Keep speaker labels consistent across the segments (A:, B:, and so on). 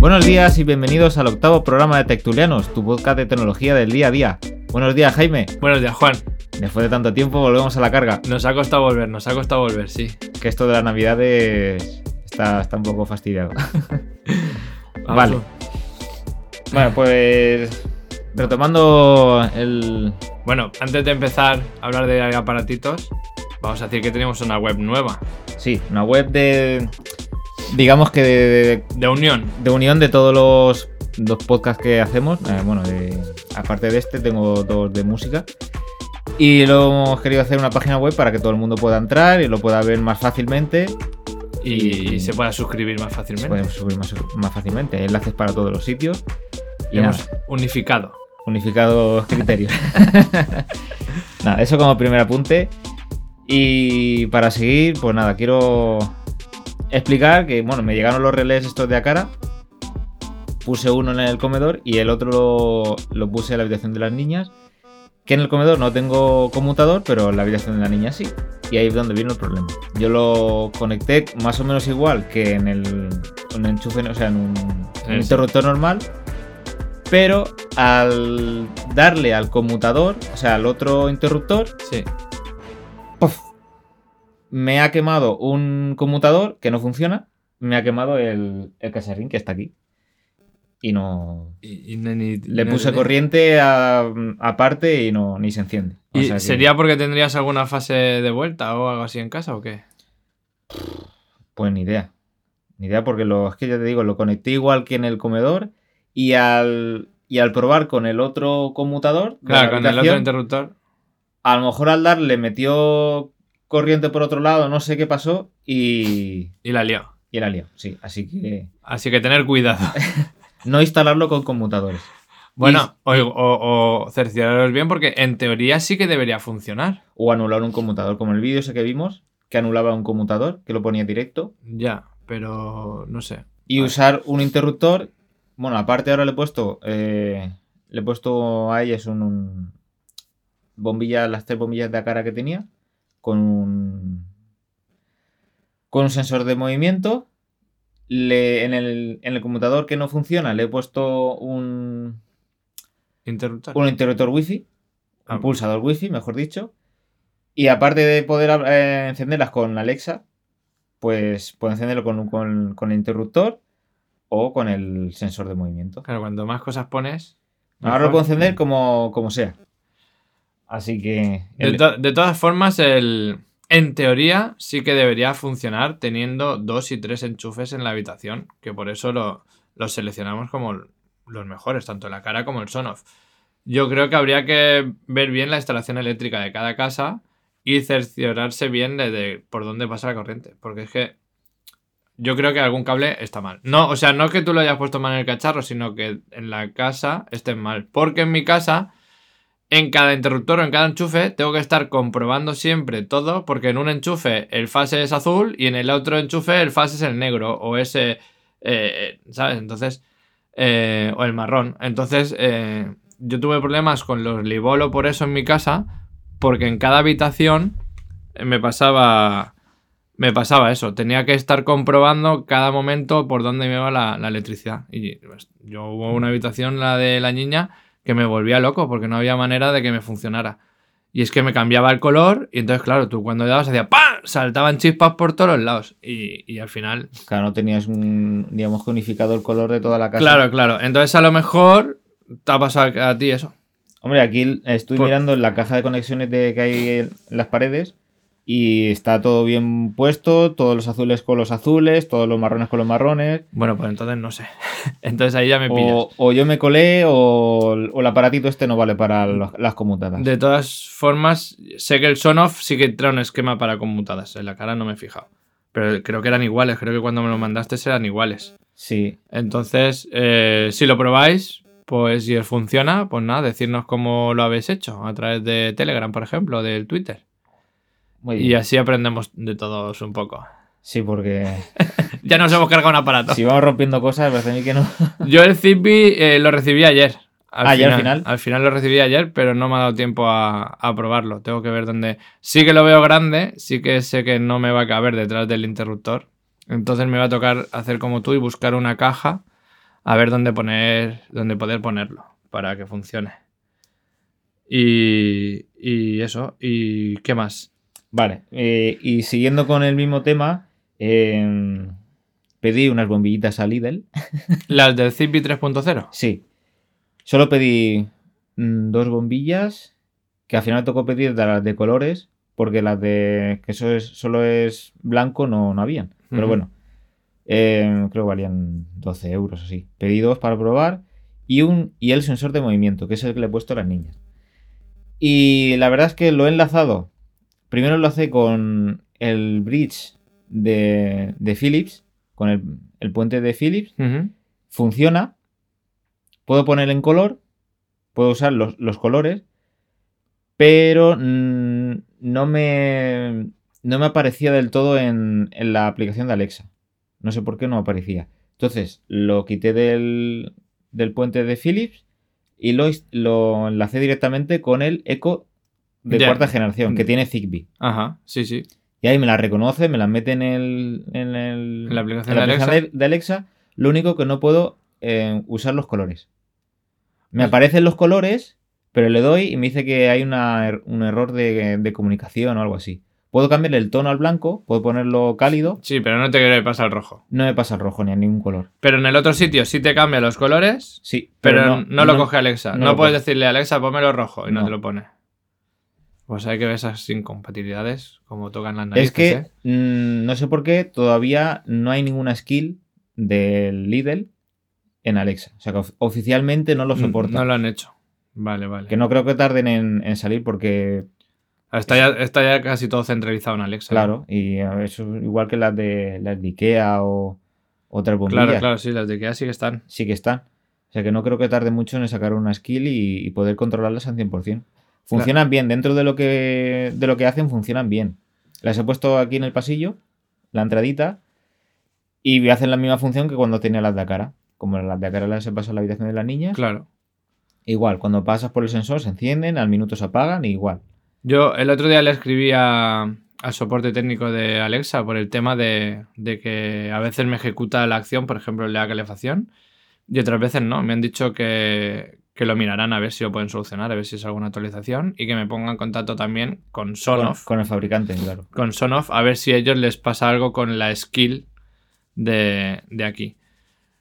A: Buenos días y bienvenidos al octavo programa de Tectulianos, tu podcast de tecnología del día a día. Buenos días, Jaime.
B: Buenos días, Juan.
A: Después de tanto tiempo volvemos a la carga.
B: Nos ha costado volver, nos ha costado volver, sí.
A: Que esto de las navidades está, está un poco fastidiado. vale. Bueno, pues retomando el...
B: Bueno, antes de empezar a hablar de aparatitos, vamos a decir que tenemos una web nueva.
A: Sí, una web de... Digamos que de,
B: De unión.
A: de unión de todos los, los podcasts que hacemos. Eh, bueno, de- aparte de este, tengo dos de música. Y lo hemos querido hacer una página web para que todo el mundo pueda entrar y lo pueda ver más fácilmente.
B: Y,
A: Y-
B: se pueda suscribir más
A: Se
B: fácilmente.
A: pueden subir más, más fácilmente. Enlaces para todos los sitios. Y
B: Hemos
A: nada,
B: unificado.
A: unificados criterios. nada, eso como primer apunte. Y para seguir, pues nada, quiero explicar que, bueno, me llegaron los relés estos de Akara. Puse uno en el comedor y el otro lo, lo puse en la habitación de las niñas. Que en el comedor no tengo conmutador, pero en la habitación de la niña sí. Y ahí es donde vino el problema. Yo lo conecté más o menos igual que en el un enchufe, o sea, en un, un
B: Sí,
A: interruptor normal. Pero al darle al conmutador, o sea, al otro interruptor,
B: Sí.
A: ¡puf! me ha quemado un conmutador que no funciona. Me ha quemado el, el caserrín que está aquí. Y no.
B: Y, y ni- ni-
A: Le puse
B: ni-
A: corriente a- aparte y no ni se enciende. O
B: ¿Y
A: sea que-
B: sería porque tendrías alguna fase de vuelta o algo así en casa o qué?
A: Pues ni idea. Ni idea porque lo, es que ya te digo, lo conecté igual que en el comedor y al, y al probar con el otro conmutador,
B: Claro,
A: la
B: con el otro interruptor.
A: a lo mejor al darle metió corriente por otro lado, no sé qué pasó y,
B: Y la lió.
A: y era lío. Sí, así que
B: Así que tener cuidado.
A: no instalarlo con conmutadores.
B: Bueno, o, o, o cercioraros bien porque en teoría sí que debería funcionar.
A: O anular un conmutador, como el vídeo ese que vimos, que anulaba un conmutador, que lo ponía directo.
B: Ya, pero no sé.
A: Y
B: Vale.
A: usar un interruptor. Bueno, aparte ahora le he puesto. eh, le he puesto a ellas un, un- bombilla, las tres bombillas de cara que tenía. Con un. Con un sensor de movimiento. Le, en, el, en el computador que no funciona, le he puesto un,
B: Interruptor.
A: un interruptor wifi.
B: Ah.
A: Un pulsador wifi, mejor dicho. Y aparte de poder eh, encenderlas con Alexa, pues puedo encenderlo con, con- con el interruptor o con el sensor de movimiento.
B: Claro, cuando más cosas pones.
A: Ahora lo
B: mejor.
A: puedo encender como, como sea. Así que.
B: De,
A: el-
B: to- de todas formas, el, en teoría sí que debería funcionar teniendo dos y tres enchufes en la habitación, que por eso lo, los seleccionamos como los mejores, tanto la cara como el sonoff. Yo creo que habría que ver bien la instalación eléctrica de cada casa y cerciorarse bien de, de por dónde pasa la corriente, porque es que yo creo que algún cable está mal. No, o sea, no que tú lo hayas puesto mal en el cacharro, sino que en la casa esté mal, porque en mi casa en cada interruptor o en cada enchufe tengo que estar comprobando siempre todo, porque en un enchufe el fase es azul y en el otro enchufe el fase es el negro o ese, eh, ¿sabes? Entonces, eh, o el marrón. Entonces, eh, yo tuve problemas con los Libolo por eso en mi casa, porque en cada habitación eh, me pasaba, me pasaba eso. Tenía que estar comprobando cada momento por dónde me la, la electricidad. Y pues, yo hubo una habitación, la de la niña, que me volvía loco porque no había manera de que me funcionara. Y es que me cambiaba el color y entonces, claro, tú cuando dabas hacía ¡pam! Saltaban chispas por todos los lados. Y, y al final...
A: Claro, no tenías un, digamos, unificado el color de toda la casa.
B: Claro, claro. Entonces a lo mejor te ha pasado a ti eso.
A: Hombre, aquí estoy
B: Por-
A: mirando en la caja de conexiones de, que hay en las paredes y está todo bien puesto, todos los azules con los azules, todos los marrones con los marrones.
B: Bueno, pues entonces no sé. Entonces ahí ya me pillas.
A: O, o yo me colé o, o el aparatito este no vale para los- las conmutadas.
B: De todas formas, sé que el Sonoff sí que trae un esquema para conmutadas. En la cara no me he fijado. Pero creo que eran iguales. Creo que cuando me lo mandaste eran iguales.
A: Sí,
B: Entonces, eh, si lo probáis, pues si os funciona, pues nada, decirnos cómo lo habéis hecho. A través de Telegram, por ejemplo, o del Twitter.
A: Muy
B: Y así aprendemos de todos un poco.
A: Sí, porque
B: Ya nos hemos cargado un aparato.
A: si vamos rompiendo cosas, parece a mí que no.
B: Yo el Zigbee eh, lo recibí ayer.
A: Ah, ¿ya al final?
B: Al final lo recibí ayer, pero no me ha dado tiempo a, a probarlo. Tengo que ver dónde. Sí que lo veo grande, sí que sé que no me va a caber detrás del interruptor. Entonces me va a tocar hacer como tú y buscar una caja a ver dónde poner. dónde poder ponerlo para que funcione. Y. y eso. ¿Y qué más?
A: Vale, eh, y siguiendo con el mismo tema, eh, pedí unas bombillitas a Lidl.
B: Las del Zigbee 3.0.
A: Sí. Solo pedí mm, dos bombillas, que al final tocó pedir de las de colores, porque las de que eso es, solo es blanco no, no habían. Pero bueno, eh, creo que valían 12 euros así. Pedí dos para probar y, un, y el sensor de movimiento, que es el que le he puesto a las niñas. Y la verdad es que lo he enlazado. Primero lo enlacé con el bridge de, de Philips, con el, el puente de Philips funciona. Puedo poner en color. Puedo usar los, los colores. Pero no me. No me aparecía del todo en, en la aplicación de Alexa. No sé por qué no aparecía. Entonces lo quité del, del puente de Philips y lo, lo enlacé directamente con el Echo de cuarta generación, que tiene Zigbee.
B: Ajá, sí, sí.
A: Y ahí me las reconoce, me las mete en, el, en, el-
B: En la aplicación
A: en
B: de Alexa.
A: de, de Alexa. Lo único que no puedo eh, usar los colores. Me
B: Pues-
A: aparecen los colores, pero le doy y me dice que hay una er- un error de, de comunicación o algo así. Puedo cambiarle el tono al blanco, puedo ponerlo cálido.
B: Sí, pero no te pasar el rojo.
A: No me pasa el rojo ni a ningún color.
B: Pero en el otro sitio sí te cambia los colores,
A: Sí,
B: pero, no, lo coge Alexa.
A: no
B: puedes
A: coge.
B: decirle Alexa, pónmelo rojo y no,
A: No.
B: te lo pone. Pues hay que ver esas incompatibilidades, como tocan las narices.
A: Es que
B: ¿eh?
A: mm, no sé por qué todavía no hay ninguna skill del Lidl en Alexa. O sea que of- oficialmente no lo soporta.
B: Mm, No lo han hecho. Vale, vale.
A: Que no creo que tarden en, en salir porque,
B: Está, ya, está ya casi todo centralizado en Alexa.
A: claro, y eso es igual que las de las de Ikea o otras bombillas.
B: Claro, claro, sí, las de Ikea sí que están.
A: Sí que están. O sea que no creo que tarde mucho en sacar una skill y, y poder controlarlas al 100%. Funcionan bien, dentro de lo, que, de lo que hacen funcionan bien. Las he puesto aquí en el pasillo, la entradita, y hacen la misma función que cuando tenía las de cara. Como las de cara las he pasado a la habitación de las niñas.
B: Claro.
A: Igual, cuando pasas por el sensor se encienden, al minuto se apagan, y igual.
B: Yo el otro día le escribí a- al soporte técnico de Alexa por el tema de, de que a veces me ejecuta la acción, por ejemplo, la calefacción, y otras veces no. Me han dicho que, que lo mirarán a ver si lo pueden solucionar, a ver si es alguna actualización, y que me pongan en contacto también con
A: Con,
B: Sonoff,
A: con el fabricante, claro.
B: con Sonoff, a ver si a ellos les pasa algo con la skill de, de aquí.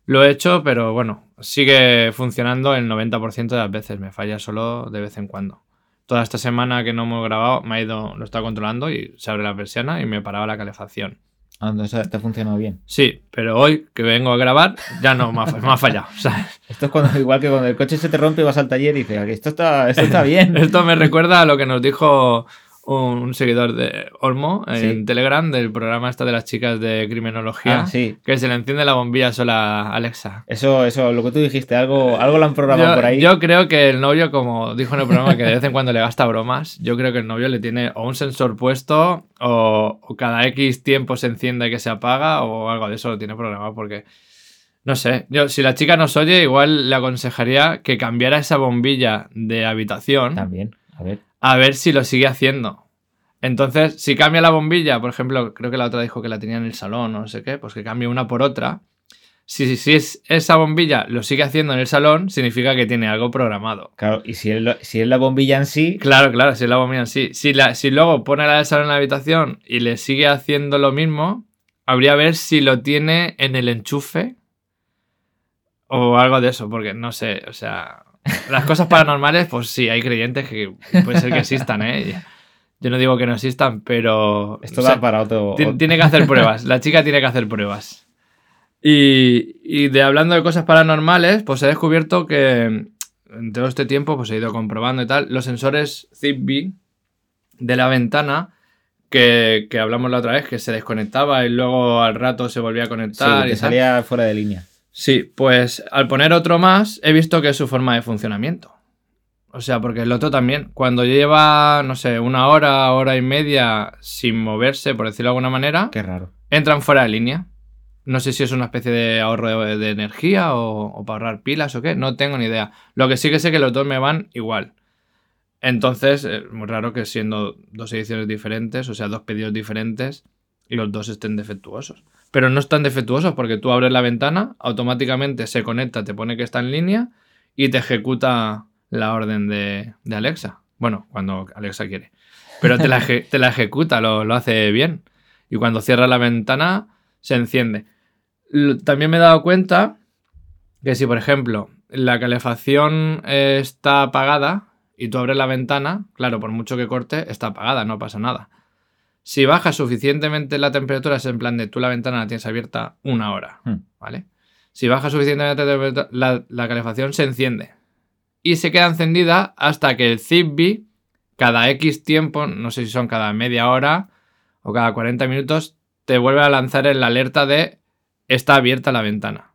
B: Lo he hecho, pero bueno, sigue funcionando el 90% de las veces. Me falla solo de vez en cuando. Toda esta semana que no hemos grabado, me ha ido, lo está controlando y se abre la persiana y me paraba la calefacción.
A: Ah, entonces te ha funcionado bien.
B: Sí, pero hoy que vengo a grabar, ya no me ha, me ha fallado. ¿sabes?
A: Esto es cuando, igual que cuando el coche se te rompe y vas al taller y dices, esto está, esto está bien.
B: Esto me recuerda a lo que nos dijo un seguidor de Olmo en
A: Sí.
B: Telegram del programa esta de las chicas de criminología.
A: Ah, sí.
B: Que se le enciende la bombilla sola a Alexa.
A: Eso, eso, lo que tú dijiste, algo, algo lo han programado
B: Yo,
A: por ahí.
B: yo creo que el novio, como dijo en el programa, que de vez en cuando le gasta bromas, yo creo que el novio le tiene o un sensor puesto o, o cada X tiempo se enciende y que se apaga o algo de eso lo tiene programado porque... No sé, yo si la chica nos oye, igual le aconsejaría que cambiara esa bombilla de habitación
A: También, a ver.
B: A ver si lo sigue haciendo. Entonces, si cambia la bombilla, por ejemplo, creo que la otra dijo que la tenía en el salón o no sé qué, pues que cambie una por otra. Si, si es esa bombilla lo sigue haciendo en el salón, significa que tiene algo programado.
A: Claro, y si es, lo- si es la bombilla en sí,
B: Claro, claro, si es la bombilla en sí. Si, la, si luego pone la del salón en la habitación y le sigue haciendo lo mismo, habría que ver si lo tiene en el enchufe o algo de eso, porque no sé, o sea, las cosas paranormales, pues sí, hay creyentes que puede ser que existan, ¿eh? Yo no digo que no existan, pero...
A: esto
B: o sea,
A: da para otro.
B: Ti- Tiene que hacer pruebas. La chica tiene que hacer pruebas. Y, y de hablando de cosas paranormales, pues he descubierto que en todo este tiempo, pues he ido comprobando y tal, los sensores Zigbee de la ventana, que, que hablamos la otra vez, que se desconectaba y luego al rato se volvía a
A: Sí,
B: conectar. y
A: que
B: tal.
A: salía fuera de línea.
B: Sí, pues al poner otro más, he visto que es su forma de funcionamiento. O sea, porque el otro también, cuando lleva, no sé, una hora, hora y media sin moverse, por decirlo de alguna manera,
A: Qué raro.
B: entran fuera de línea. No sé si es una especie de ahorro de, de energía o, o para ahorrar pilas o qué, no tengo ni idea. Lo que sí que sé que los dos me van igual. Entonces, es muy raro que siendo dos ediciones diferentes, o sea, dos pedidos diferentes, los dos estén defectuosos. Pero no están defectuosos porque tú abres la ventana, automáticamente se conecta, te pone que está en línea y te ejecuta la orden de, de Alexa. Bueno, cuando Alexa quiere. Pero te la, te la ejecuta, lo, lo hace bien. Y cuando cierras la ventana, se enciende. También me he dado cuenta que si, por ejemplo, la calefacción está apagada y tú abres la ventana, claro, por mucho que corte, está apagada, no pasa nada. Si baja suficientemente la temperatura, es en plan de tú la ventana la tienes abierta una hora,
A: Hmm.
B: ¿vale? Si baja suficientemente la temperatura, la, la calefacción se enciende. Y se queda encendida hasta que el Zigbee, cada X tiempo, no sé si son cada media hora o cada 40 minutos, te vuelve a lanzar el alerta de está abierta la ventana.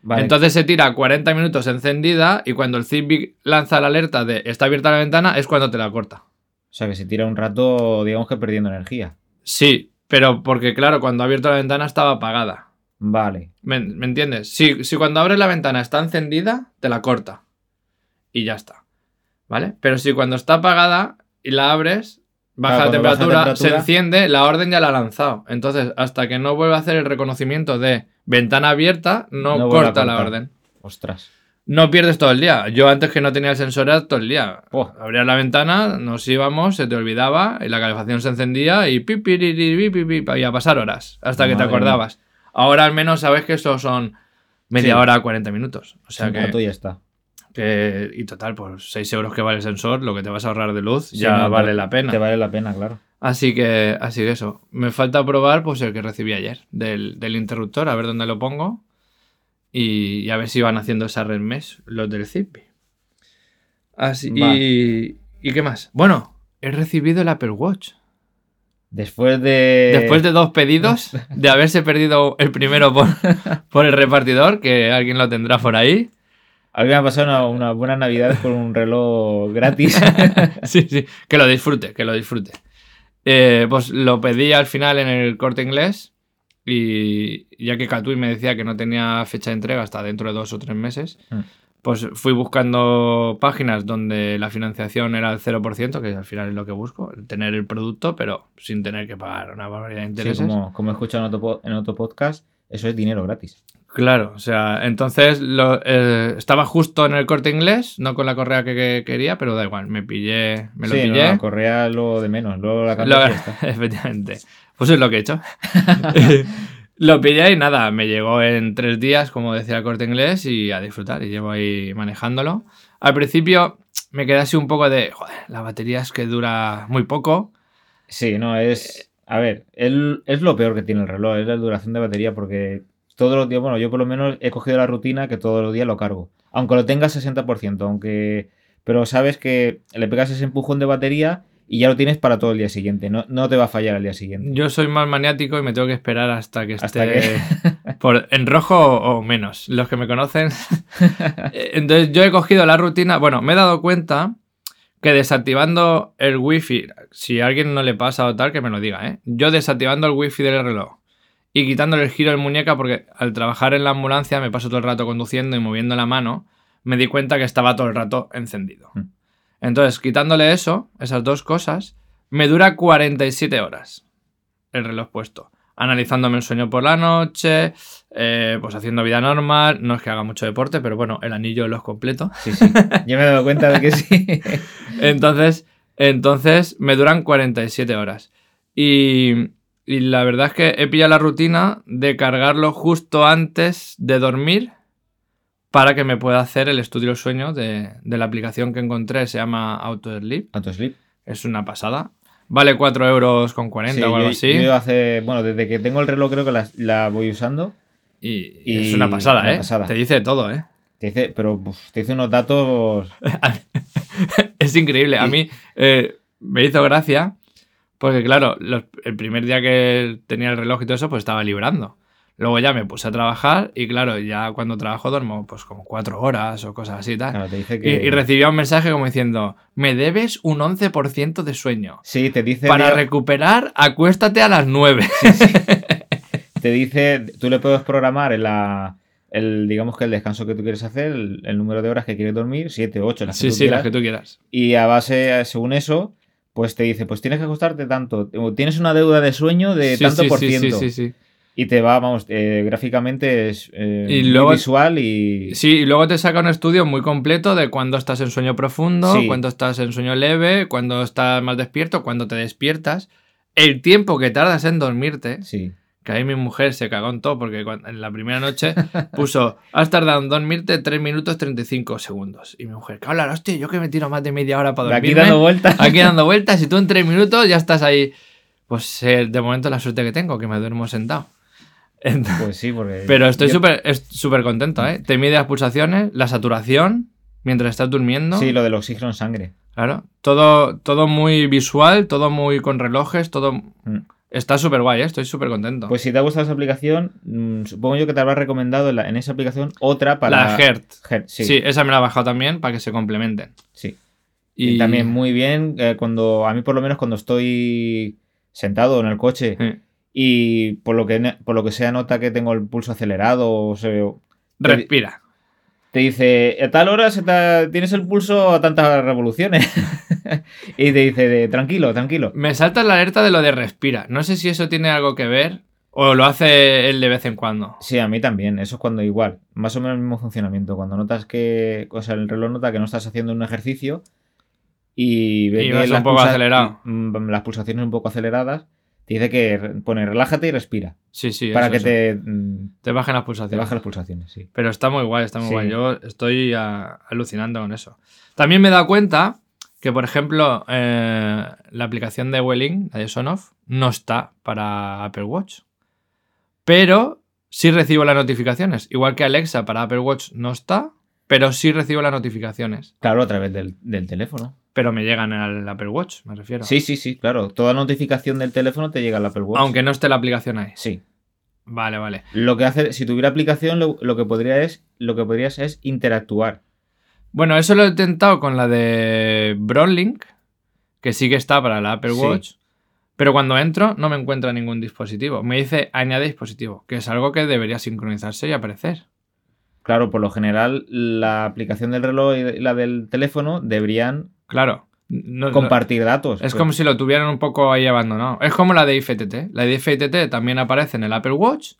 A: Vale.
B: Entonces se tira 40 minutos encendida y cuando el Zigbee lanza la alerta de está abierta la ventana es cuando te la corta.
A: O sea, que se tira un rato, digamos que perdiendo energía.
B: Sí, pero porque claro, cuando ha abierto la ventana estaba apagada.
A: Vale.
B: ¿Me, me entiendes? Si, si cuando abres la ventana está encendida, te la corta. Y ya está. ¿Vale? Pero si cuando está apagada y la abres, baja,
A: Claro,
B: la,
A: baja
B: temperatura, se enciende, la orden ya la ha lanzado. Entonces, hasta que no vuelva a hacer el reconocimiento de ventana abierta, no, corta la orden.
A: Ostras.
B: No pierdes todo el día. Yo antes que no tenía el sensor era todo el día.
A: Oh.
B: Abrías la ventana, nos íbamos, se te olvidaba y la calefacción se encendía y pi, pi, pi, pi, pi, y a pasar horas hasta que te
A: Madre mía.
B: acordabas. Ahora al menos sabes que eso son media
A: Sí.
B: hora, 40 minutos. O sea que,
A: ya está.
B: que- Y total, por 6 euros que vale el sensor, lo que te vas a ahorrar de luz
A: Sí,
B: ya
A: no, te-
B: vale la pena.
A: Te vale la pena, claro.
B: Así que, así que eso. Me falta probar pues el que recibí ayer del, del interruptor, a ver dónde lo pongo. Y, y a ver si van haciendo esa red mesh los del Zigbee. Así, y, ¿y qué más? Bueno, he recibido el Apple Watch.
A: Después de.
B: Después de dos pedidos, de haberse perdido el primero por, por el repartidor, que alguien lo tendrá por ahí.
A: Alguien me ha pasado una, una buena Navidad con un reloj gratis.
B: sí, sí, que lo disfrute, que lo disfrute. Eh, pues lo pedí al final en el corte inglés y ya que Catui me decía que no tenía fecha de entrega hasta dentro de dos o tres meses,
A: Mm.
B: pues fui buscando páginas donde la financiación era al 0%, que al final es lo que busco, el tener el producto, pero sin tener que pagar una barbaridad de
A: Sí,
B: intereses.
A: como, como he escuchado en otro, en otro podcast, eso es dinero gratis.
B: Claro, o sea, entonces lo- eh, estaba justo en el corte inglés, no con la correa que, que quería, pero da igual, me pillé, me lo
A: sí, no,
B: pillé.
A: la correa lo de menos. Luego la
B: Lo- efectivamente. Pues es lo que he hecho. lo pillé y nada, me llegó en tres días, como decía el corte inglés, y a disfrutar. Y llevo ahí manejándolo. Al principio me quedé así un poco de, joder, la batería es que dura muy poco.
A: Sí, no, es. A ver, el- es lo peor que tiene el reloj, es la duración de batería, porque todos los días, bueno, yo por lo menos he cogido la rutina que todos los días lo cargo. Aunque lo tenga 60%, aunque. Pero sabes que le pegas ese empujón de batería y ya lo tienes para todo el día siguiente. No, no te va a fallar al día siguiente.
B: Yo soy más maniático y me tengo que esperar hasta que
A: Hasta
B: esté por, en rojo o, o menos. Los que me conocen. Eh, Entonces yo he cogido la rutina. Bueno, me he dado cuenta que desactivando el wifi, si a alguien no le pasa o tal, que me lo diga, ¿eh? Yo desactivando el wifi del reloj y quitándole el giro del muñeca, porque al trabajar en la ambulancia me paso todo el rato conduciendo y moviendo la mano, me di cuenta que estaba todo el rato encendido.
A: Mm.
B: Entonces, quitándole eso, esas dos cosas, Me dura 47 horas el reloj puesto. Analizándome el sueño por la noche, eh, pues haciendo vida normal. No es que haga mucho deporte, pero bueno, el anillo lo es completo.
A: Sí, sí. Yo me he dado cuenta de que sí.
B: Entonces, entonces me duran 47 horas. Y, y la verdad es que he pillado la rutina de cargarlo justo antes de dormir para que me pueda hacer el estudio del sueño de, de la aplicación que encontré. Se llama AutoSleep.
A: Autosleep.
B: Es una pasada. Vale 4 euros con 40
A: Sí,
B: o algo
A: yo-
B: así.
A: yo hace, bueno, desde que tengo el reloj creo que la, la voy usando.
B: y,
A: y
B: es una pasada,
A: una
B: ¿eh?
A: pasada.
B: Te dice todo, ¿eh?
A: Te dice, pero uf, te dice unos datos.
B: es increíble. A mí eh, me hizo gracia porque, claro, los- el primer día que tenía el reloj y todo eso, pues estaba librando. Luego ya me puse a trabajar y, claro, ya cuando trabajo duermo pues como cuatro horas o cosas así y tal.
A: Claro, te dice
B: Y,
A: que.
B: y recibía un mensaje como diciendo, me debes un 11% de sueño.
A: Sí, te dice.
B: Para recuperar, acuéstate a las 9.
A: te dice, tú le puedes programar en la, el, digamos que el descanso que tú quieres hacer, el, el número de horas que quieres dormir, 7, 8, las que
B: sí,
A: tú
B: sí,
A: quieras,
B: las que tú quieras.
A: y a base, según eso, pues te dice, pues tienes que acostarte tanto, tienes una deuda de sueño de
B: Sí,
A: tanto
B: sí,
A: por
B: sí,
A: ciento,
B: sí, sí, sí.
A: Y te va, vamos, eh, gráficamente es eh,
B: Y
A: muy
B: luego-
A: visual y...
B: Sí, y luego te saca un estudio muy completo de cuándo estás en sueño profundo,
A: Sí.
B: cuándo estás en sueño leve, cuándo estás más despierto, cuándo te despiertas, el tiempo que tardas en dormirte,
A: Sí,
B: que ahí mi mujer se cagó en todo porque cuan- en la primera noche puso, has tardado en dormirte 3 minutos 35 segundos. Y mi mujer, que hablar, hostia, yo que me tiro más de media hora para
A: aquí
B: dormirme.
A: dando vueltas.
B: Aquí dando vueltas y tú en 3 minutos ya estás ahí. Pues eh, de momento la suerte que tengo, que me duermo sentado. Entonces-
A: Pues sí, porque...
B: pero estoy
A: yo-
B: súper es- contento, ¿eh? Te mide las pulsaciones, la saturación mientras estás durmiendo.
A: Sí, lo del oxígeno en sangre.
B: Claro. Todo, todo muy visual, todo muy con relojes, todo.
A: Mm.
B: Está súper guay, ¿eh? Estoy súper contento.
A: Pues si te ha gustado esa aplicación, mm, supongo yo que te habrá recomendado en, la- en esa aplicación otra para...
B: La Heart.
A: Heart,
B: Sí.
A: sí,
B: esa me la he bajado también para que se complementen.
A: sí.
B: Y,
A: Y también muy bien, eh, cuando a mí por lo menos cuando estoy sentado en el coche
B: Sí.
A: Y por lo que por lo que sea nota que tengo el pulso acelerado o se,
B: Respira.
A: te dice a tal hora se te- tienes el pulso a tantas revoluciones y te dice de, tranquilo, tranquilo.
B: Me salta la alerta de lo de respira. No sé si eso tiene algo que ver o lo hace él de vez en cuando.
A: Sí, a mí también. Eso es cuando igual, más o menos el mismo funcionamiento. Cuando notas que, o sea, el reloj nota que no estás haciendo un ejercicio y ve
B: Y
A: que
B: vas un poco acelerado.
A: mm, las pulsaciones un poco aceleradas, te dice que pone relájate y respira
B: Sí, sí.
A: para
B: eso,
A: que
B: eso.
A: te,
B: te bajen las
A: te
B: pulsaciones.
A: baje las pulsaciones, sí.
B: Pero está muy guay, está muy
A: Sí.
B: guay. Yo estoy ah, alucinando con eso. También me he dado cuenta que, por ejemplo, eh, la aplicación de Welling, la de Sonoff, no está para Apple Watch. Pero sí recibo las notificaciones. Igual que Alexa para Apple Watch no está, pero sí recibo las notificaciones.
A: Claro, a través del, del teléfono.
B: Pero me llegan al Apple Watch, me refiero.
A: Sí, sí, sí, claro. Toda notificación del teléfono te llega al Apple Watch.
B: Aunque no esté la aplicación ahí.
A: Sí.
B: Vale, vale.
A: Lo que hace, si tuviera aplicación, lo, lo que podría es, lo que podrías es interactuar.
B: Bueno, eso lo he intentado con la de Bronlink, que sí que está para la Apple
A: Sí.
B: Watch. Pero cuando entro no me encuentra ningún dispositivo. Me dice añade dispositivo, que es algo que debería sincronizarse y aparecer.
A: Claro, por lo general, la aplicación del reloj y la del teléfono deberían
B: Claro. no- no-
A: compartir datos.
B: es
A: Pues,
B: como si lo tuvieran un poco ahí abandonado. Es como la de IFTT. La de IFTT también aparece en el Apple Watch,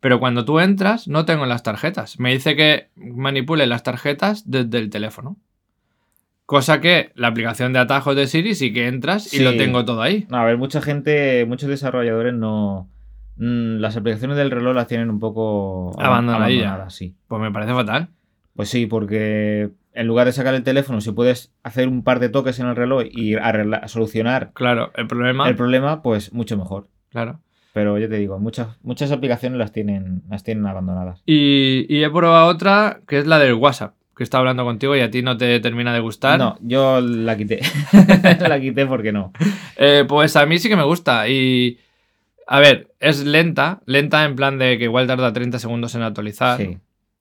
B: pero cuando tú entras no tengo las tarjetas. Me dice que manipule las tarjetas desde el teléfono. Cosa que la aplicación de atajos de Siri sí que entras y
A: Sí.
B: lo tengo todo ahí.
A: No, a ver, mucha gente, muchos desarrolladores no. mm, las aplicaciones del reloj las tienen un poco ab-
B: Abandonadilla.
A: abandonadas, sí.
B: Pues me parece fatal.
A: Pues sí, porque en lugar de sacar el teléfono, si puedes hacer un par de toques en el reloj y arreglar- solucionar
B: Claro, el problema.
A: el problema, pues mucho mejor.
B: Claro.
A: Pero yo te digo, muchas, muchas aplicaciones las tienen, las tienen abandonadas.
B: Y, y he probado otra que es la del WhatsApp, que está hablando contigo y a ti no te termina de gustar.
A: No, yo la quité. la quité porque no.
B: Eh, pues a mí sí que me gusta. Y. A ver, es lenta. Lenta en plan de que igual tarda 30 segundos en actualizar.
A: Sí.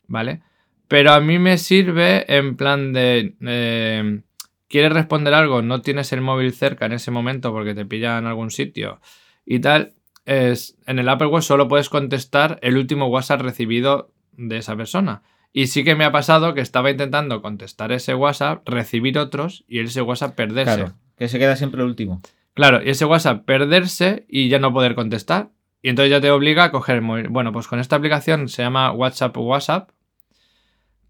B: ¿Vale? Pero a mí me sirve en plan de. eh, ¿Quieres responder algo? No tienes el móvil cerca en ese momento porque te pilla en algún sitio y tal. Es, en el Apple Watch solo puedes contestar el último WhatsApp recibido de esa persona. Y sí que me ha pasado que estaba intentando contestar ese WhatsApp, recibir otros y ese WhatsApp perderse.
A: Claro, que se queda siempre el último.
B: Claro, y ese WhatsApp perderse y ya no poder contestar. Y entonces ya te obliga a coger el móvil. Bueno, pues con esta aplicación se llama WhatsApp WhatsApp,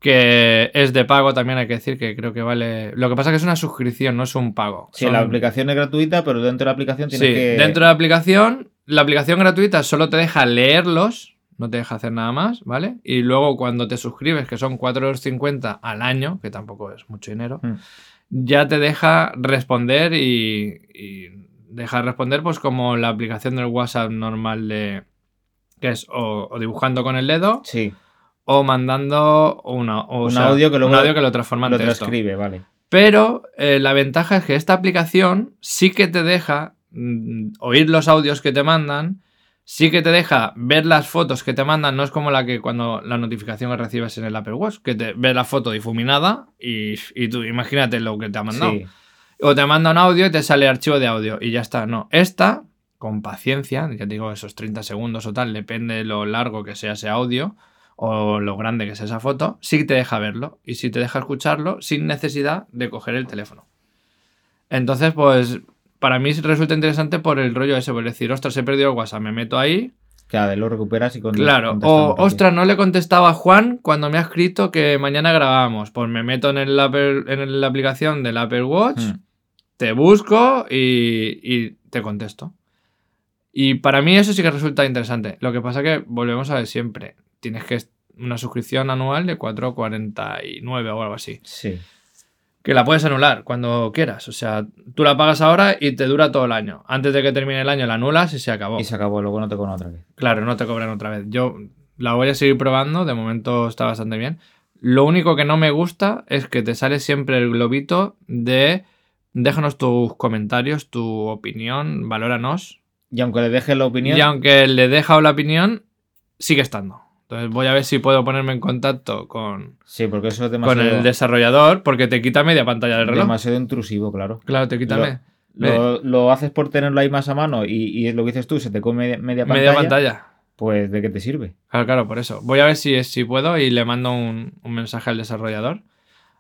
B: que es de pago también, hay que decir que creo que vale. Lo que pasa es que es una suscripción, no es un pago.
A: Sí,
B: Son-
A: la aplicación es gratuita, pero dentro de la aplicación tienes
B: Sí,
A: que.
B: dentro de la aplicación, la aplicación gratuita solo te deja leerlos, no te deja hacer nada más, ¿vale? Y luego cuando te suscribes, que son 4,50 euros al año, que tampoco es mucho dinero,
A: Mm.
B: ya te deja responder y, y deja responder pues como la aplicación del WhatsApp normal de... que es o, o dibujando con el dedo
A: Sí,
B: o mandando una, o
A: Un
B: sea,
A: audio que luego
B: un audio que lo transforma en
A: lo
B: texto.
A: transcribe, vale.
B: Pero eh, la ventaja es que esta aplicación sí que te deja mm, oír los audios que te mandan, sí que te deja ver las fotos que te mandan, no es como la que cuando la notificación que recibes en el Apple Watch, que te ve la foto difuminada y, y tú imagínate lo que te ha mandado.
A: Sí.
B: O te manda un audio y te sale archivo de audio y ya está. No, esta, con paciencia, ya te digo, esos 30 segundos o tal, depende de lo largo que sea ese audio o lo grande que sea esa foto, sí te deja verlo y sí te deja escucharlo sin necesidad de coger el teléfono. Entonces, pues, para mí resulta interesante por el rollo ese, por decir, ostras, he perdido el WhatsApp, me meto ahí.
A: Claro, lo recuperas y con.
B: Claro, o ostras, no le he contestado a Juan cuando me ha escrito que mañana grabábamos. Pues me meto en, el Apple- en la aplicación del Apple Watch
A: Mm.
B: te busco y, y te contesto. Y para mí eso sí que resulta interesante. Lo que pasa que volvemos a ver siempre. Tienes que una suscripción anual de 4,49 o algo así.
A: Sí.
B: Que la puedes anular cuando quieras. O sea, tú la pagas ahora y te dura todo el año. Antes de que termine el año la anulas y se acabó.
A: Y se acabó, luego no te cobran otra vez.
B: Claro, no te cobran otra vez. Yo la voy a seguir probando, de momento está bastante bien. Lo único que no me gusta es que te sale siempre el globito de déjanos tus comentarios, tu opinión, valóranos.
A: Y aunque le dejes la opinión.
B: Y aunque le he dejado la opinión, sigue estando. Entonces voy a ver si puedo ponerme en contacto con,
A: Sí, porque eso es
B: con el desarrollador, porque te quita media pantalla del reloj.
A: demasiado intrusivo, claro.
B: Claro, te quita
A: Lo-
B: me-
A: Lo, lo haces por tenerlo ahí más a mano y, y lo que dices tú, se te come media, media pantalla.
B: media pantalla.
A: Pues, ¿de qué te sirve?
B: Claro, claro, por eso. Voy a ver si, si puedo y le mando un, un mensaje al desarrollador.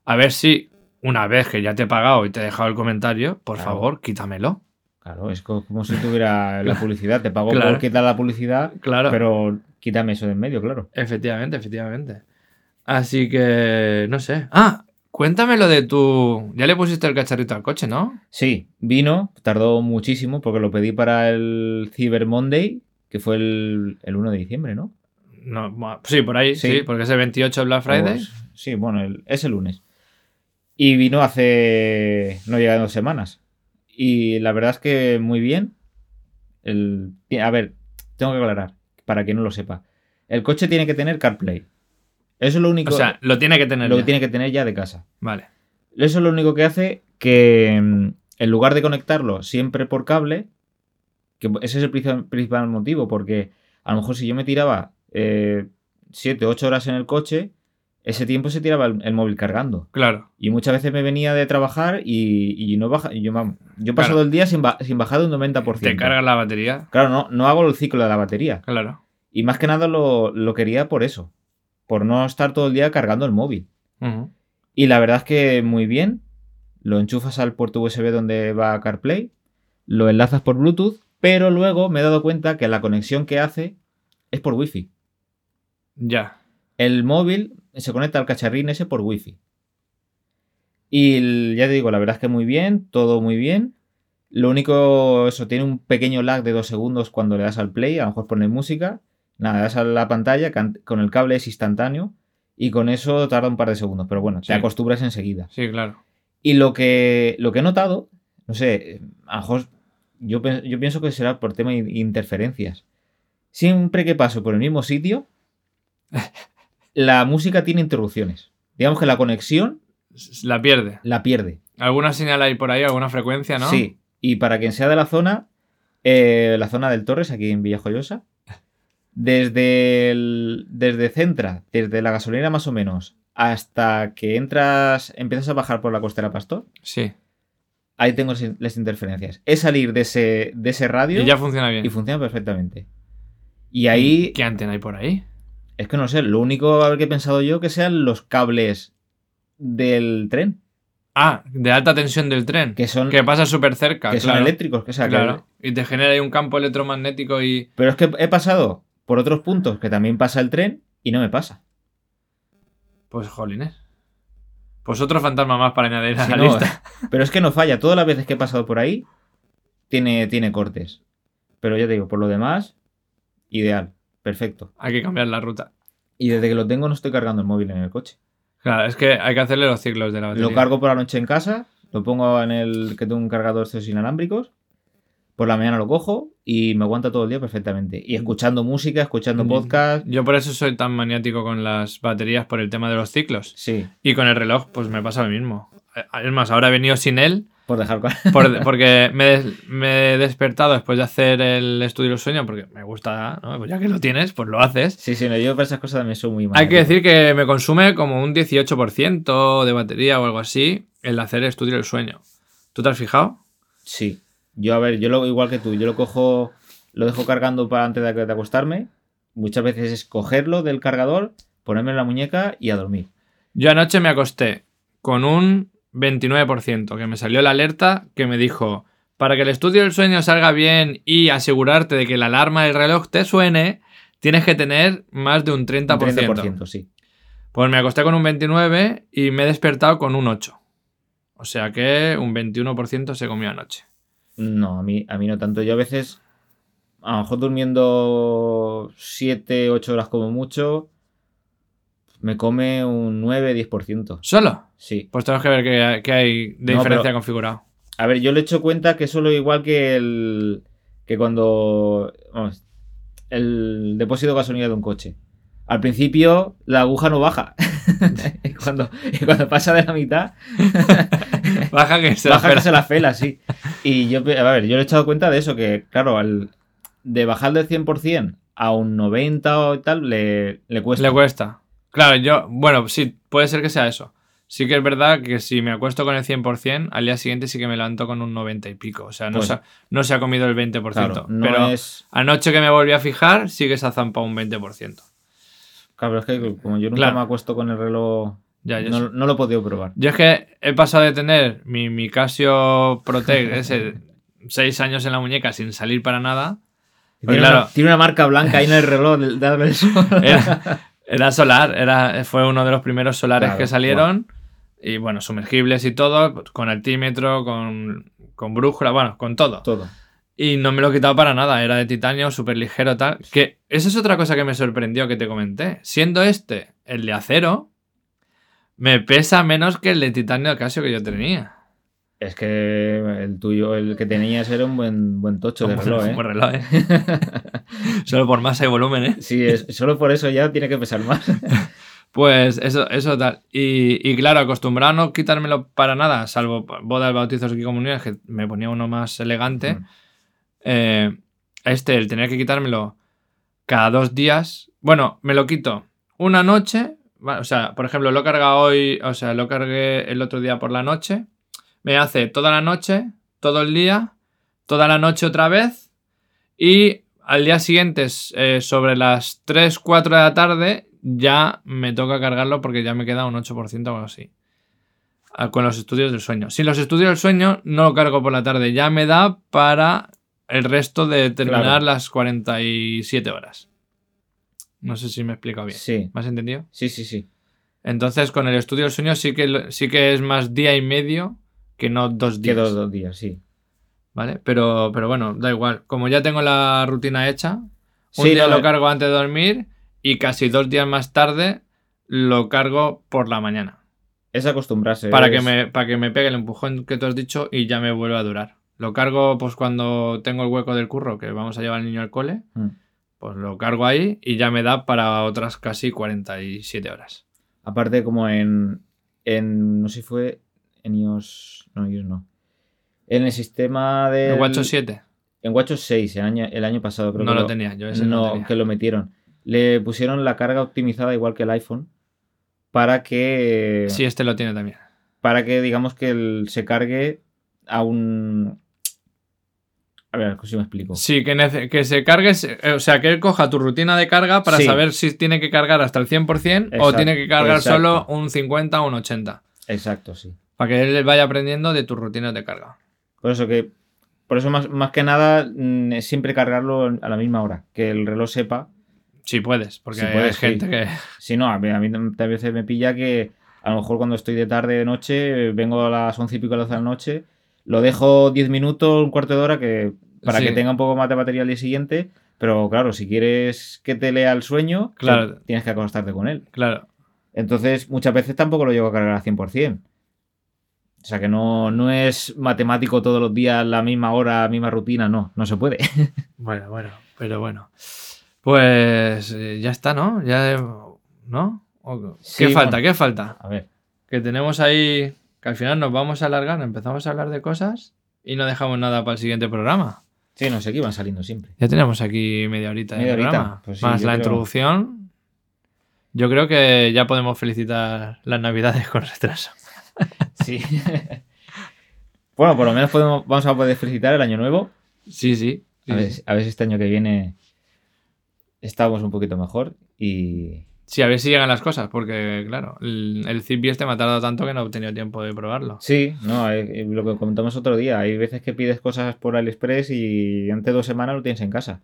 B: A ver si, una vez que ya te he pagado y te he dejado el comentario, por
A: Claro.
B: favor, quítamelo.
A: Claro, es co- como si tuviera la publicidad. Te pago
B: Claro.
A: por quitar la publicidad,
B: Claro.
A: pero quítame eso de en medio, claro.
B: Efectivamente, efectivamente. Así que, no sé. Ah, cuéntame lo de tu... Ya le pusiste el cacharrito al coche, ¿no?
A: Sí, vino, tardó muchísimo porque lo pedí para el Cyber Monday, que fue el, el 1 de diciembre, ¿no?
B: no sí, por ahí, sí.
A: Sí.
B: porque es el 28 de Black Friday.
A: Pues, sí, bueno, el- es el lunes. Y vino hace. No llega dos semanas. Y la verdad es que muy bien. El, a ver, tengo que aclarar, para quien no lo sepa. El coche tiene que tener CarPlay. Eso es lo único,
B: o sea, lo tiene que tener
A: lo que tiene que tener ya de casa.
B: Vale.
A: Eso es lo único que hace que mm, en lugar de conectarlo siempre por cable, que ese es el principal, principal motivo, porque a lo mejor si yo me tiraba 7, 8 horas en el coche, ese tiempo se tiraba el, el móvil cargando.
B: Claro.
A: Y muchas veces me venía de trabajar y, y no baja, yo, yo he pasado
B: Claro.
A: el día sin, ba- sin bajar de un 90%.
B: Te cargas la batería.
A: Claro, no, no hago el ciclo de la batería.
B: Claro.
A: Y más que nada lo, lo quería por eso, por no estar todo el día cargando el móvil. Y la verdad es que muy bien. Lo enchufas al puerto USB donde va CarPlay, lo enlazas por Bluetooth, pero luego me he dado cuenta que la conexión que hace es por Wi-Fi.
B: Ya.
A: El móvil se conecta al cacharrín ese por Wi-Fi. Y el- ya te digo, la verdad es que muy bien, todo muy bien. Lo único, eso tiene un pequeño lag de dos segundos cuando le das al play, a lo mejor pone música. Nada, le das a la pantalla, con el cable es instantáneo y con eso tarda un par de segundos, pero bueno,
B: Sí.
A: te acostumbras enseguida.
B: Sí, claro.
A: Y lo que, lo que he notado, no sé, a lo mejor yo, yo pienso que será por tema de interferencias. Siempre que paso por el mismo sitio, la música tiene interrupciones. Digamos que la conexión
B: La pierde.
A: la pierde.
B: ¿Alguna señal hay por ahí? ¿Alguna frecuencia, no?
A: Sí. Y para quien sea de la zona, eh, la zona del Torres, aquí en Villajoyosa, desde, el- desde Centra, desde la gasolina más o menos, hasta que entras, empiezas a bajar por la costera Pastor,
B: Sí.
A: ahí tengo las in- las interferencias. Es salir de ese, de ese radio
B: Y ya funciona bien.
A: y funciona perfectamente. Y ahí,
B: ¿Qué antena hay por ahí?
A: Es que no sé, lo único a ver que he pensado yo que sean los cables del tren.
B: Ah, de alta tensión del tren.
A: Que son-
B: Que pasa súper cerca.
A: que son eléctricos. Que, sea, que-
B: Claro. Y te genera ahí un campo electromagnético y.
A: Pero es que he pasado por otros puntos que también pasa el tren y no me pasa.
B: Pues jolines. Pues otro fantasma más para añadir a la
A: no,
B: lista.
A: Pero es que no falla. Todas las veces que he pasado por ahí, tiene, tiene cortes. Pero ya te digo, por lo demás, ideal. Perfecto.
B: Hay que cambiar la ruta.
A: Y desde que lo tengo no estoy cargando el móvil en el coche.
B: Claro, es que hay que hacerle los ciclos de la batería.
A: Lo cargo por la noche en casa, lo pongo en el que tengo un cargador de estos inalámbricos. Por la mañana lo cojo y me aguanta todo el día perfectamente. Y escuchando música, escuchando podcast.
B: Yo por eso soy tan maniático con las baterías por el tema de los ciclos.
A: Sí,
B: Y con el reloj, pues me pasa lo mismo. Eh, Es más, ahora he venido sin él
A: por dejar.
B: por- porque me, des- me he despertado después de hacer el estudio del sueño, porque me gusta, ¿no? Pues ya que lo tienes, pues lo haces.
A: Sí, sí, no, yo para esas cosas también soy muy
B: Hay que decir que me consume como un 18% de batería o algo así el hacer el estudio del sueño. ¿Tú te has fijado?
A: Sí. Yo, a ver, yo lo igual que tú, yo lo cojo, lo dejo cargando para antes de, de acostarme. Muchas veces es cogerlo del cargador, ponerme en la muñeca y a dormir.
B: Yo anoche me acosté con un 29%, que me salió la alerta que me dijo, para que el estudio del sueño salga bien y asegurarte de que la alarma del reloj te suene, tienes que tener más de un 30%.
A: Un 30%, sí.
B: Pues me acosté con un 29 y me he despertado con un 8. O sea que un 21% se comió anoche.
A: No, a mí, a mí no tanto. Yo a veces, a lo mejor durmiendo 7, 8 horas como mucho, me come un 9, 10%.
B: ¿Solo?
A: Sí.
B: Pues tenemos que ver qué, qué hay de
A: No,
B: diferencia
A: pero-
B: configurado.
A: A ver, yo le he hecho cuenta que solo igual que el. que cuando. Vamos, el depósito de gasolina de un coche. Al principio la aguja no baja. y, cuando, y cuando pasa de la mitad,
B: Baja que se la
A: baja que se la fela, sí. Y yo, a ver, yo le he echado cuenta de eso, que claro, al, de bajar del 100% a un 90 o tal, le, le cuesta.
B: Le cuesta. Claro, yo, bueno, sí, puede ser que sea eso. Sí que es verdad que si me acuesto con el 100%, al día siguiente sí que me levanto con un 90 y pico. O sea, no,
A: Pues-
B: se, ha, no se ha comido el 20%.
A: Claro, no
B: pero
A: es.
B: anoche que me volví a fijar, sí que se ha zampado un 20%.
A: Claro, es que como yo nunca
B: Claro.
A: me acuesto con el reloj,
B: Ya, ya
A: no, lo he podido probar.
B: Yo es que he pasado de tener mi, mi Casio Protect ese 6 años en la muñeca sin salir para nada. Pues
A: Tiene,
B: claro.
A: una, tiene una marca blanca ahí en el reloj, darle.
B: Era, era solar, era, fue uno de los primeros solares
A: Claro,
B: que salieron. Y bueno, sumergibles y todo, con altímetro, con, con brújula, bueno, con todo.
A: Todo.
B: Y no me lo he quitado para nada, era de titanio, súper ligero, tal. Que esa es otra cosa que me sorprendió que te comenté. Siendo este el de acero, me pesa menos que el de titanio Casio que yo tenía.
A: Es que el tuyo, el que tenías era un buen, buen tocho de
B: Un
A: reloj,
B: buen-
A: ¿eh?
B: un buen reloj, ¿eh? Solo por masa y volumen, ¿eh?
A: Sí, es, solo por eso ya tiene que pesar más.
B: Pues eso, eso tal. Y, y claro, acostumbrado a no quitármelo para nada, salvo bodas, bautizos y comuniones, que me ponía uno más elegante.
A: Mm.
B: eh, este, el tener que quitármelo cada dos días. Bueno, me lo quito una noche. O sea, por ejemplo, lo he cargado hoy, o sea, lo cargué el otro día por la noche. Me hace toda la noche, todo el día, toda la noche otra vez. Y al día siguiente, eh, sobre las 3, 4 de la tarde, ya me toca cargarlo porque ya me queda un 8% o algo así. Con los estudios del sueño. Sin los estudios del sueño, no lo cargo por la tarde. Ya me da para el resto de terminar
A: Claro.
B: las 47 horas. No sé si me he explicado bien.
A: Sí,
B: ¿Me has entendido?
A: sí, sí, sí.
B: Entonces, con el estudio del sueño sí que, sí que es más día y medio que no dos días.
A: Quedo dos días, sí.
B: ¿Vale? Pero, pero bueno, da igual. Como ya tengo la rutina hecha, un
A: Sí,
B: día
A: no,
B: lo
A: eh.
B: cargo antes de dormir y casi dos días más tarde lo cargo por la mañana.
A: Es acostumbrarse.
B: Para
A: es-
B: que, me, para que me pegue el empujón que tú has dicho y ya me vuelva a durar. Lo cargo pues cuando tengo el hueco del curro, que vamos a llevar al niño al cole,
A: Mm.
B: pues lo cargo ahí y ya me da para otras casi 47 horas.
A: Aparte, como en, en. No sé si fue. En iOS. No, iOS no. En el sistema de.
B: ¿El Watch 7?
A: En WatchOS 6, el año, el año pasado creo
B: No
A: que
B: lo tenía, yo ese
A: no,
B: no tenía.
A: que lo metieron. Le pusieron la carga optimizada igual que el iPhone para que
B: Sí, este lo tiene también.
A: para que digamos que el- se cargue a un a ver, si me explico.
B: Sí, que, que se cargue, eh, o sea, que él coja tu rutina de carga para
A: Sí.
B: saber si tiene que cargar hasta el 100% o tiene que cargar
A: exacto.
B: solo un 50 o un 80.
A: Exacto, sí.
B: Para que él vaya aprendiendo de tus rutinas de carga.
A: Por eso que. Por eso, más, más que nada, mm, es siempre cargarlo a la misma hora. Que el reloj sepa.
B: Si puedes, porque
A: Si
B: hay
A: puedes,
B: gente
A: sí.
B: que.
A: Si no, a mí, a mí a veces me pilla que a lo mejor cuando estoy de tarde, de noche, vengo a las 11 y pico a las 12 de la noche, lo dejo 10 minutos, un cuarto de hora, que para
B: Sí.
A: que tenga un poco más de batería al día siguiente. Pero claro, si quieres que te lea el sueño,
B: Claro.
A: tienes que acostarte con él.
B: Claro.
A: Entonces, muchas veces tampoco lo llego a cargar al 100%. O sea que no, no es matemático todos los días, la misma hora, misma rutina, no, no se puede.
B: Bueno, bueno, pero bueno. Pues eh, ya está, ¿no? Ya, ¿no?
A: Sí,
B: ¿Qué falta?
A: bueno.
B: ¿Qué falta?
A: A ver,
B: Que tenemos ahí que al final nos vamos a alargar, empezamos a hablar de cosas y no dejamos nada para el siguiente programa.
A: sí, no sé qué iban saliendo siempre.
B: Ya tenemos aquí media horita de
A: horita,
B: programa.
A: pues sí,
B: Más la
A: creo-
B: introducción. Yo creo que ya podemos felicitar las navidades con retraso.
A: Sí. bueno, por lo menos podemos, vamos a poder felicitar el año nuevo.
B: Sí, sí. sí,
A: A ver, a ver si este año que viene estamos un poquito mejor y...
B: Sí, a ver si llegan las cosas, porque claro, el, el Zigbee este me ha tardado tanto que no he tenido tiempo de probarlo.
A: Sí, no, eh, lo que comentamos otro día, hay veces que pides cosas por AliExpress y antes de dos semanas lo tienes en casa.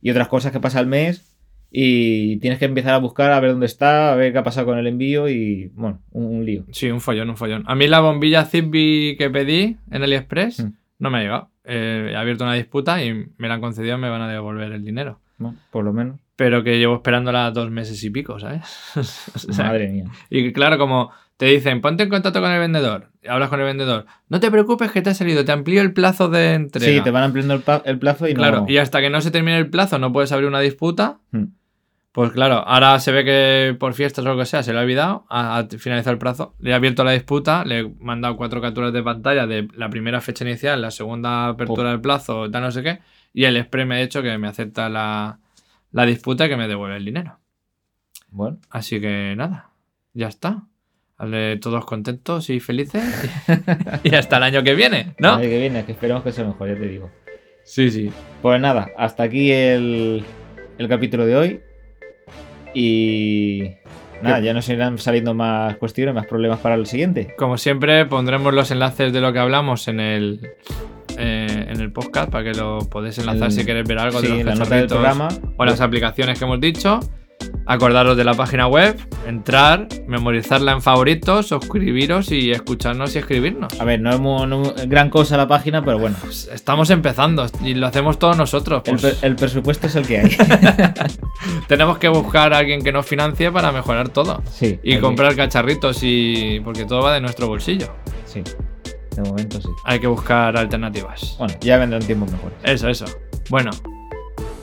A: Y otras cosas que pasa el mes y tienes que empezar a buscar a ver dónde está, a ver qué ha pasado con el envío y, bueno, un, un lío.
B: Sí, un follón, un follón. A mí la bombilla Zigbee que pedí en AliExpress
A: Mm.
B: no me ha llegado. Eh, he abierto una disputa y me la han concedido me van a devolver el dinero.
A: Bueno, por lo menos.
B: Pero que llevo esperándola dos meses y pico, ¿sabes? O sea,
A: Madre mía.
B: Y claro, como te dicen, ponte en contacto con el vendedor. Hablas con el vendedor. No te preocupes que te ha salido, te amplío el plazo de entrega.
A: Sí, te van ampliando el, el plazo y no...
B: Claro, y hasta que no se termine el plazo no puedes abrir una disputa.
A: Hmm.
B: Pues claro, ahora se ve que por fiestas o lo que sea se lo ha olvidado, ha, ha finalizado el plazo, le he abierto la disputa, le he mandado cuatro capturas de pantalla de la primera fecha inicial, la segunda apertura
A: Oh.
B: del plazo, tal no sé qué, y el Express me ha dicho que me acepta la, la disputa y que me devuelve el dinero.
A: Bueno,
B: Así que nada, ya está. Vale, todos contentos y felices y hasta el año que viene,
A: el
B: ¿no?
A: año que viene, que esperemos que sea mejor, ya te digo.
B: Sí, sí.
A: Pues nada, hasta aquí el, el capítulo de hoy. Y nada, ya nos irán saliendo más cuestiones, más problemas para el siguiente.
B: Como siempre, pondremos los enlaces de lo que hablamos en el, eh, en el podcast para que lo podéis enlazar
A: El-
B: si queréis ver algo
A: sí,
B: de los
A: la nota del programa.
B: o las aplicaciones que hemos dicho. Acordaros de la página web, entrar, memorizarla en favoritos, suscribiros y escucharnos y escribirnos.
A: A ver, no es muy- no es gran cosa la página, pero bueno,
B: Pues estamos empezando y lo hacemos todos nosotros.
A: el,
B: pues
A: el presupuesto es el que hay.
B: tenemos que buscar a alguien que nos financie para mejorar todo.
A: Sí.
B: Y
A: que-
B: comprar cacharritos y. porque todo va de nuestro bolsillo.
A: Sí, de momento sí.
B: Hay que buscar alternativas.
A: Bueno, ya vendrán tiempos mejores.
B: Eso, eso. Bueno,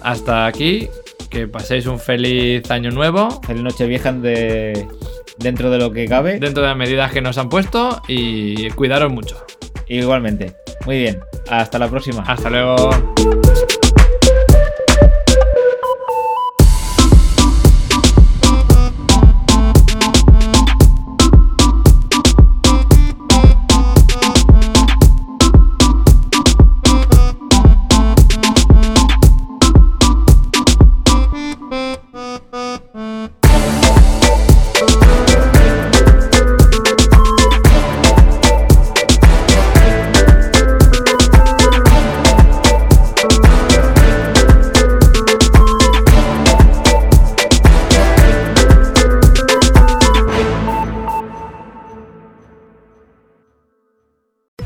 B: hasta aquí. Que paséis un feliz año nuevo.
A: Feliz noche vieja de, dentro de lo que cabe.
B: Dentro de las medidas que nos han puesto. Y cuidaros mucho.
A: Igualmente. Muy bien. Hasta la próxima.
B: Hasta luego.